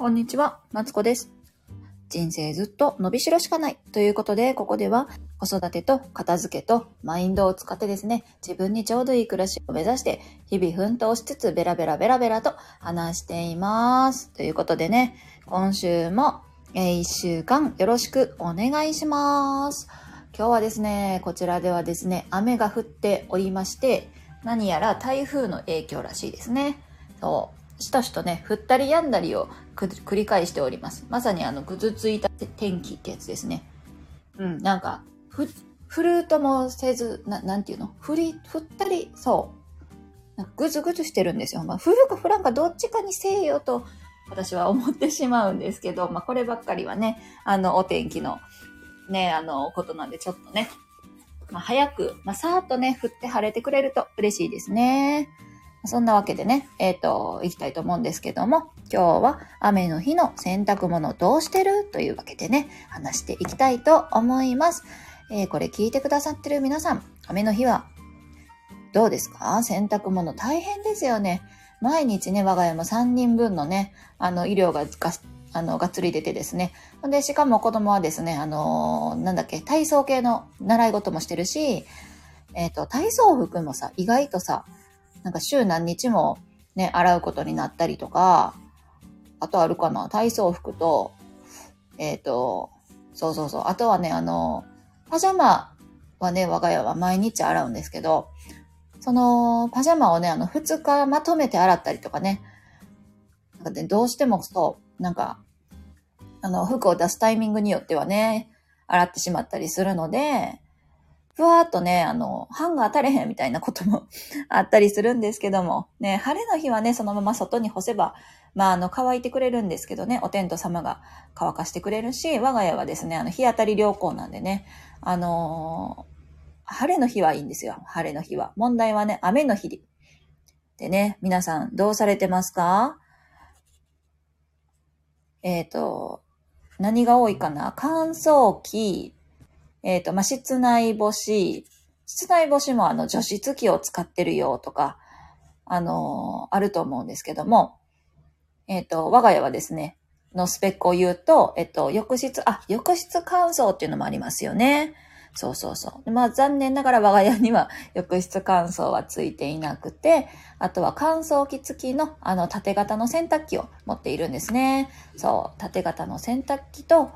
こんにちは、マツコです。人生ずっと伸びしろしかないということで、ここでは子育てと片付けとマインドを使ってですね、自分にちょうどいい暮らしを目指して、日々奮闘しつつベラベラベラベラと話しています。ということでね、今週も、え、1週間よろしくお願いします。今日はですね、こちらではですね、雨が降っておりまして、何やら台風の影響らしいですね。そう。しとしとね、降ったり止んだりを繰り返しております。まさにあの、ぐずついた天気ってやつですね。うん、なんか、ふ、降るともせず、な、なんていうの？降り、降ったり、そう。ぐずぐずしてるんですよ。まあ、降るか降らんかどっちかにせえよと、私は思ってしまうんですけど、まあ、こればっかりはね、あの、お天気の、ね、あの、ことなんで、ちょっとね、まあ、早く、まあ、さーっとね、降って晴れてくれると嬉しいですね。そんなわけでね、えっ、ー、と、行きたいと思うんですけども、今日は雨の日の洗濯物どうしてる？というわけでね、話していきたいと思います。えー、これ聞いてくださってる皆さん、雨の日はどうですか？洗濯物大変ですよね。毎日ね、我が家も3人分のね、あの、医療ががあの、がっつり出てですね。で、しかも子供はですね、あのー、なんだっけ、体操系の習い事もしてるし、えっ、ー、と、体操服もさ、意外とさ、なんか週何日もね、洗うことになったりとか、あとあるかな、体操服と、えっ、ー、と、そうそうそう、あとはね、あの、パジャマはね、我が家は毎日洗うんですけど、その、パジャマをね、あの、2日まとめて洗ったりとかね、なんかね、どうしてもそう、なんか、あの、服を出すタイミングによってはね、洗ってしまったりするので、ふわーっとね、あの、ハンガー当たれへんみたいなことも あったりするんですけども、ね、晴れの日はね、そのまま外に干せば、まあ、あの、乾いてくれるんですけどね、お天道様が乾かしてくれるし、我が家はですね、あの、日当たり良好なんでね、あのー、晴れの日はいいんですよ、晴れの日は。問題はね、雨の日で。ね、皆さんどうされてますか？えっ、ー、と、何が多いかな？乾燥機、えっ、ー、と、まあ、室内干し、室内干しもあの除湿機を使ってるよとか、あのー、あると思うんですけども、えっ、ー、と、我が家はですね、のスペックを言うと、えっと、浴室、あ、浴室乾燥っていうのもありますよね。そうそうそう。まあ残念ながら我が家には 浴室乾燥はついていなくて、あとは乾燥機付きのあの縦型の洗濯機を持っているんですね。そう、縦型の洗濯機と、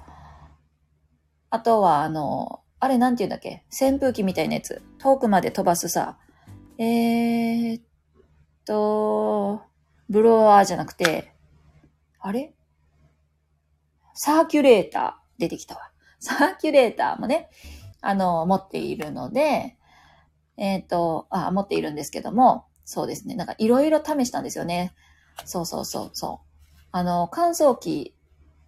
あとはあの、あれなんて言うんだっけ？扇風機みたいなやつ。遠くまで飛ばすさ。えーっと、ブロワーじゃなくて、あれ？サーキュレーター出てきたわ。サーキュレーターもね、あの、持っているので、えっ、と、あ、持っているんですけども、そうですね。なんかいろいろ試したんですよね。そうそうそうそう。あの、乾燥機、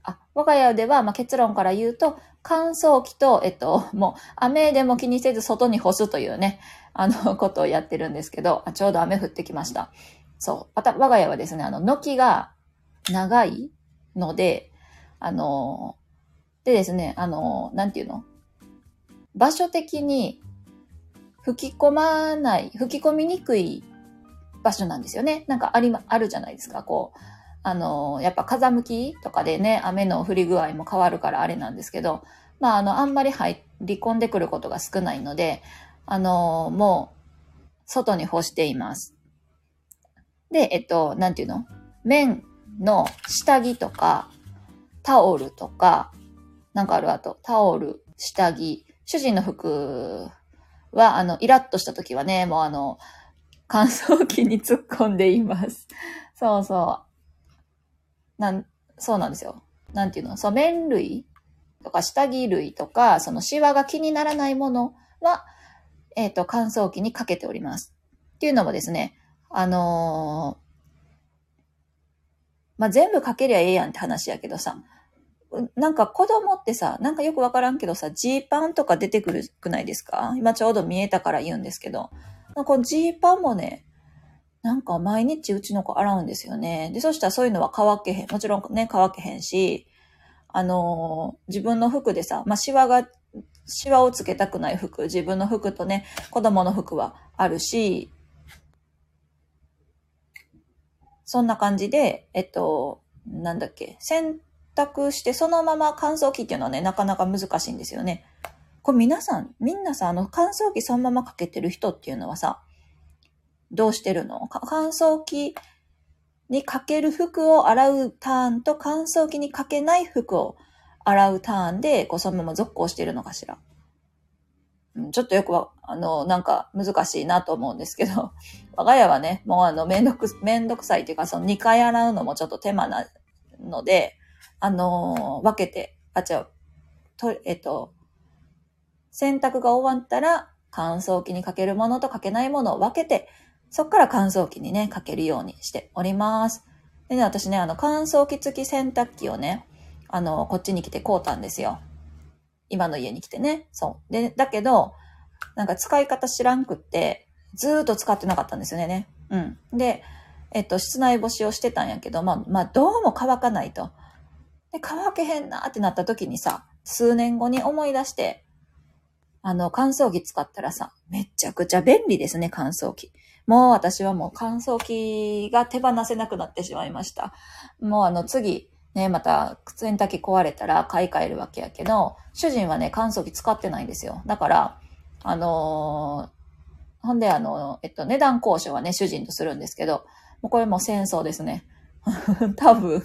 あ、我が家では、まあ、結論から言うと、乾燥機と、えっと、もう、雨でも気にせず外に干すというね、あの、ことをやってるんですけど、あちょうど雨降ってきました。そう。また、我が家はですね、あの、軒が長いので、あの、でですね、あの、なんていうの？場所的に吹き込まない、吹き込みにくい場所なんですよね。なんかありま、あるじゃないですか。こう、あの、やっぱ風向きとかでね、雨の降り具合も変わるからあれなんですけど、まあ、あの、あんまり入り込んでくることが少ないので、あの、もう、外に干しています。で、えっと、なんていうの？綿の下着とか、タオルとか、なんかあるあと、タオル、下着、主人の服は、あの、イラッとした時はね、もうあの、乾燥機に突っ込んでいます。そうそう。なん、そうなんですよ。なんていうの？そう、麺類とか下着類とか、そのシワが気にならないものは、えっ、ー、と、乾燥機にかけております。っていうのもですね、あのー、まあ、全部かけりゃええやんって話やけどさ、なんか子供ってさ、なんかよくわからんけどさ、ジーパンとか出てくるくないですか？今ちょうど見えたから言うんですけど。このジーパンもね、なんか毎日うちの子洗うんですよね。で、そしたらそういうのは乾けへん。もちろんね、乾けへんし、あのー、自分の服でさ、まあ、シワが、シワをつけたくない服、自分の服とね、子供の服はあるし、そんな感じで、えっと、なんだっけ、洗濯してそのまま乾燥機っていうのはね、なかなか難しいんですよね。これ皆さん、みんなさ、あの乾燥機そのままかけてる人っていうのはさ、どうしてるの？乾燥機にかける服を洗うターンと乾燥機にかけない服を洗うターンで、こうそのまま続行してるのかしら？ちょっとよくは、あの、なんか難しいなと思うんですけど、我が家はね、もうあの、めんどく、めんどくさいっていうか、その2回洗うのもちょっと手間なので、あの分けて、あ、違う、と、えっと、洗濯が終わったら、乾燥機にかけるものとかけないものを分けて、そっから乾燥機にね、かけるようにしております。でね、私ね、あの、乾燥機付き洗濯機をね、あの、こっちに来て買うたんですよ。今の家に来てね。そう。で、だけど、なんか使い方知らんくって、ずーっと使ってなかったんですよね。うん。で、えっと、室内干しをしてたんやけど、まあ、まあ、どうも乾かないと。で、乾けへんなってなった時にさ、数年後に思い出して、あの、乾燥機使ったらさ、めちゃくちゃ便利ですね、乾燥機。もう私はもう乾燥機が手放せなくなってしまいました。もうあの次、ね、また、洗濯機壊れたら買い替えるわけやけど、主人はね、乾燥機使ってないんですよ。だから、あのー、ほんであの、えっと、値段交渉はね、主人とするんですけど、もうこれも戦争ですね。多分、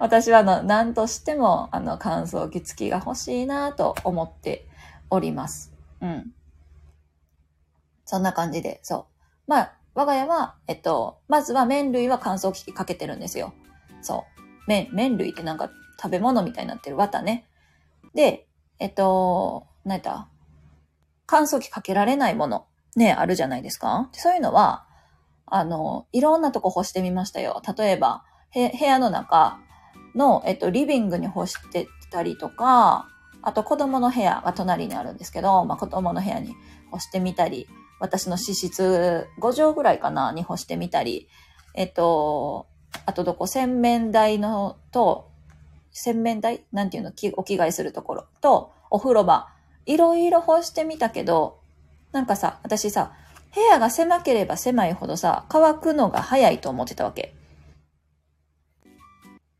私はあの、何としても、あの、乾燥機付きが欲しいなと思っております。うん。そんな感じで、そう。まあ、我が家は、えっと、まずは麺類は乾燥機かけてるんですよ。そう。麺、麺類ってなんか食べ物みたいになってる綿ね。で、えっと、何やった？乾燥機かけられないもの、ね、あるじゃないですか。そういうのは、あの、いろんなとこ干してみましたよ。例えば、部屋の中の、えっと、リビングに干してたりとか、あと子供の部屋が隣にあるんですけど、まあ、子供の部屋に干してみたり、私の脂質5畳ぐらいかなに干してみたり、えっと、あとどこ洗面台のと、洗面台？なんていうの？お着替えするところと、お風呂場。いろいろ干してみたけど、なんかさ、私さ、部屋が狭ければ狭いほどさ、乾くのが早いと思ってたわけ。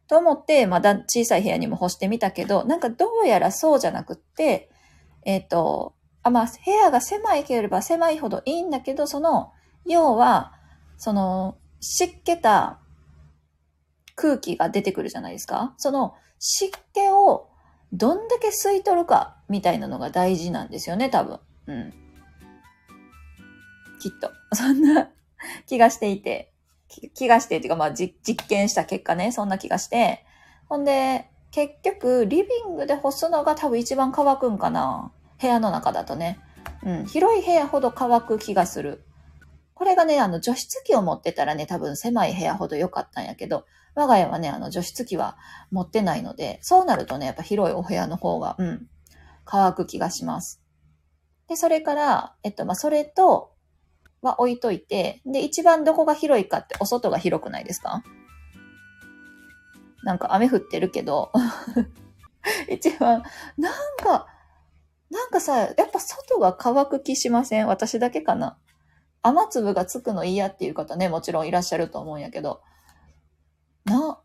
と思って、まだ小さい部屋にも干してみたけど、なんかどうやらそうじゃなくって、えっ、ー、と、あ、まあ、部屋が狭いければ狭いほどいいんだけど、その、要は、その、湿気た空気が出てくるじゃないですか。その湿気をどんだけ吸い取るかみたいなのが大事なんですよね、多分。うん。きっと。そんな気がしていて。気がしてっていうか、まあ実験した結果ね、そんな気がして。ほんで、結局、リビングで干すのが多分一番乾くんかな。部屋の中だとね。うん。広い部屋ほど乾く気がする。これがね、あの、除湿機を持ってたらね、多分狭い部屋ほど良かったんやけど、我が家はね、あの、除湿機は持ってないので、そうなるとね、やっぱ広いお部屋の方が、うん、乾く気がします。で、それから、えっと、まあ、それと、は置いといて、で、一番どこが広いかってお外が広くないですか？なんか雨降ってるけど、一番、なんか、なんかさ、やっぱ外が乾く気しません？私だけかな？雨粒がつくの嫌っていう方ね、もちろんいらっしゃると思うんやけど、な、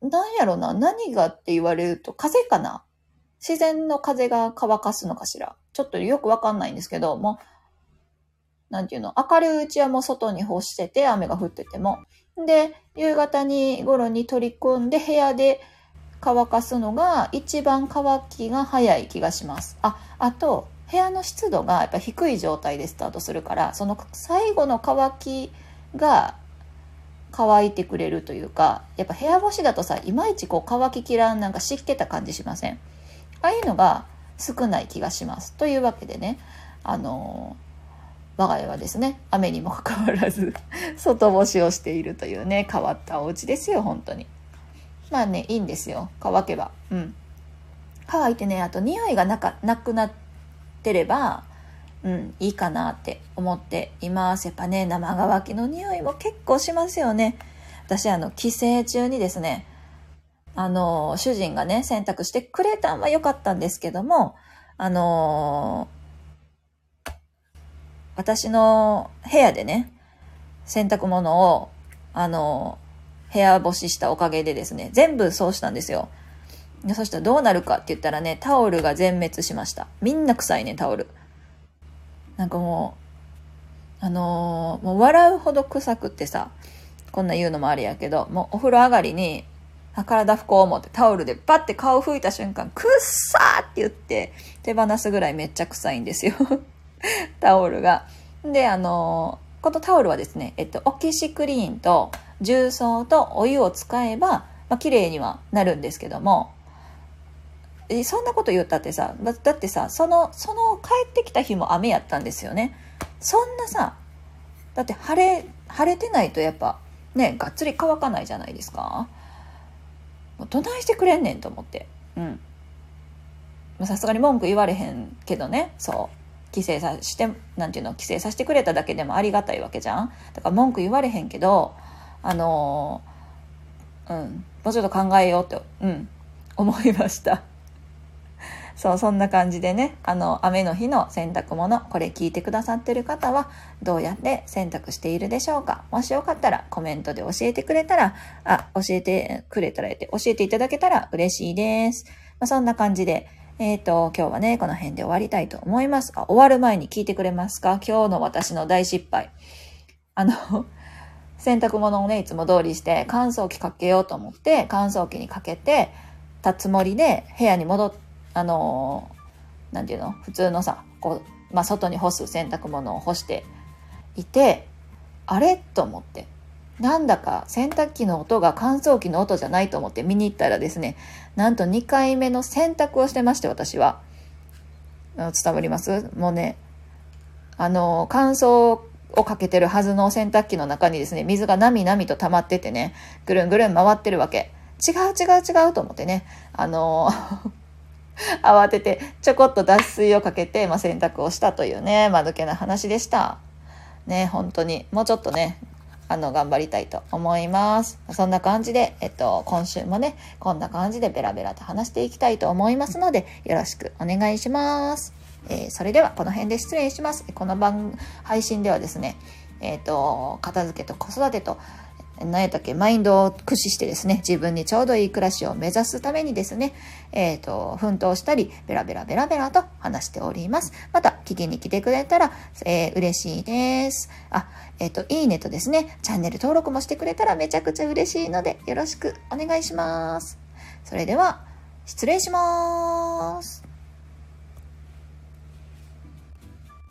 なんやろな、何がって言われると、風かな？自然の風が乾かすのかしら？ちょっとよくわかんないんですけど、もう、なんていうの、明るいうちはもう外に干してて、雨が降ってても。で、夕方に頃に取り込んで部屋で乾かすのが一番乾きが早い気がします。あ、あと、部屋の湿度がやっぱ低い状態でスタートするから、その最後の乾きが乾いてくれるというか、やっぱ部屋干しだとさ、いまいちこう乾ききらんなんか湿気た感じしません？ああいうのが少ない気がします。というわけでね、あのー、我が家はですね、雨にもかかわらず 外干しをしているというね、変わったお家ですよ、本当に。まあね、いいんですよ。乾けば。うん。乾いてね、あと匂いがなかなくなってれば、うん、いいかなって思っています。やっぱね、生乾きの匂いも結構しますよね。私、あの、帰省中にですね、あの、主人がね、洗濯してくれたんは良かったんですけども、あの私の部屋でね、洗濯物を、あの部屋干ししたおかげでですね、全部そうしたんですよ。でそしたらどうなるかって言ったらね、タオルが全滅しました。みんな臭いね、タオル。なんかもう、あのー、もう笑うほど臭くってさ、こんな言うのもあれやけど、もうお風呂上がりに、あ体拭こう思ってタオルでバッて顔拭いた瞬間、くっさーって言って手放すぐらいめっちゃ臭いんですよ。タオルが。で、あの、このタオルはですね、えっと、オキシクリーンと重曹とお湯を使えば、まあ、綺麗にはなるんですけども、えそんなこと言ったってさだってさそのその帰ってきた日も雨やったんですよね。そんなさだって晴れ晴れてないとやっぱねがっつり乾かないじゃないですか。もうどないしてくれんねんと思って。うん。さすがに文句言われへんけどねそう。規制さしてなんていうの規制させてくれただけでもありがたいわけじゃん。だから文句言われへんけどあのー、うんもうちょっと考えようってうん思いました。そう、そんな感じでね、あの、雨の日の洗濯物、これ聞いてくださってる方は、どうやって洗濯しているでしょうか？もしよかったら、コメントで教えてくれたら、あ、教えてくれたら、教えていただけたら嬉しいです。まあ、そんな感じで、えっ、ー、と、今日はね、この辺で終わりたいと思います。あ、終わる前に聞いてくれますか？今日の私の大失敗。あの、洗濯物をね、いつも通りして乾燥機かけようと思って、乾燥機にかけて、たつもりで部屋に戻っ、あの何て言うの？普通のさこう、まあ、外に干す洗濯物を干していてあれ？と思ってなんだか洗濯機の音が乾燥機の音じゃないと思って見に行ったらですねなんと2回目の洗濯をしてまして私は伝わります？もうねあの乾燥をかけてるはずの洗濯機の中にですね水がなみなみと溜まっててねぐるんぐるん回ってるわけ違う違う違うと思ってねあの 慌ててちょこっと脱水をかけて、まあ、洗濯をしたというね、まぬけな話でした。ね、本当に。もうちょっとね、あの、頑張りたいと思います。そんな感じで、えっと、今週もね、こんな感じでベラベラと話していきたいと思いますので、よろしくお願いします。えー、それでは、この辺で失礼します。この番、配信ではですね、えっ、と、片付けと子育てと、何やったっけ、マインドを駆使してですね、自分にちょうどいい暮らしを目指すためにですね、えっ、ー、と、奮闘したり、ベラベラベラベラと話しております。また、聞きに来てくれたら、えー、嬉しいです。あ、えっ、ー、と、いいねとですね、チャンネル登録もしてくれたらめちゃくちゃ嬉しいので、よろしくお願いします。それでは、失礼します。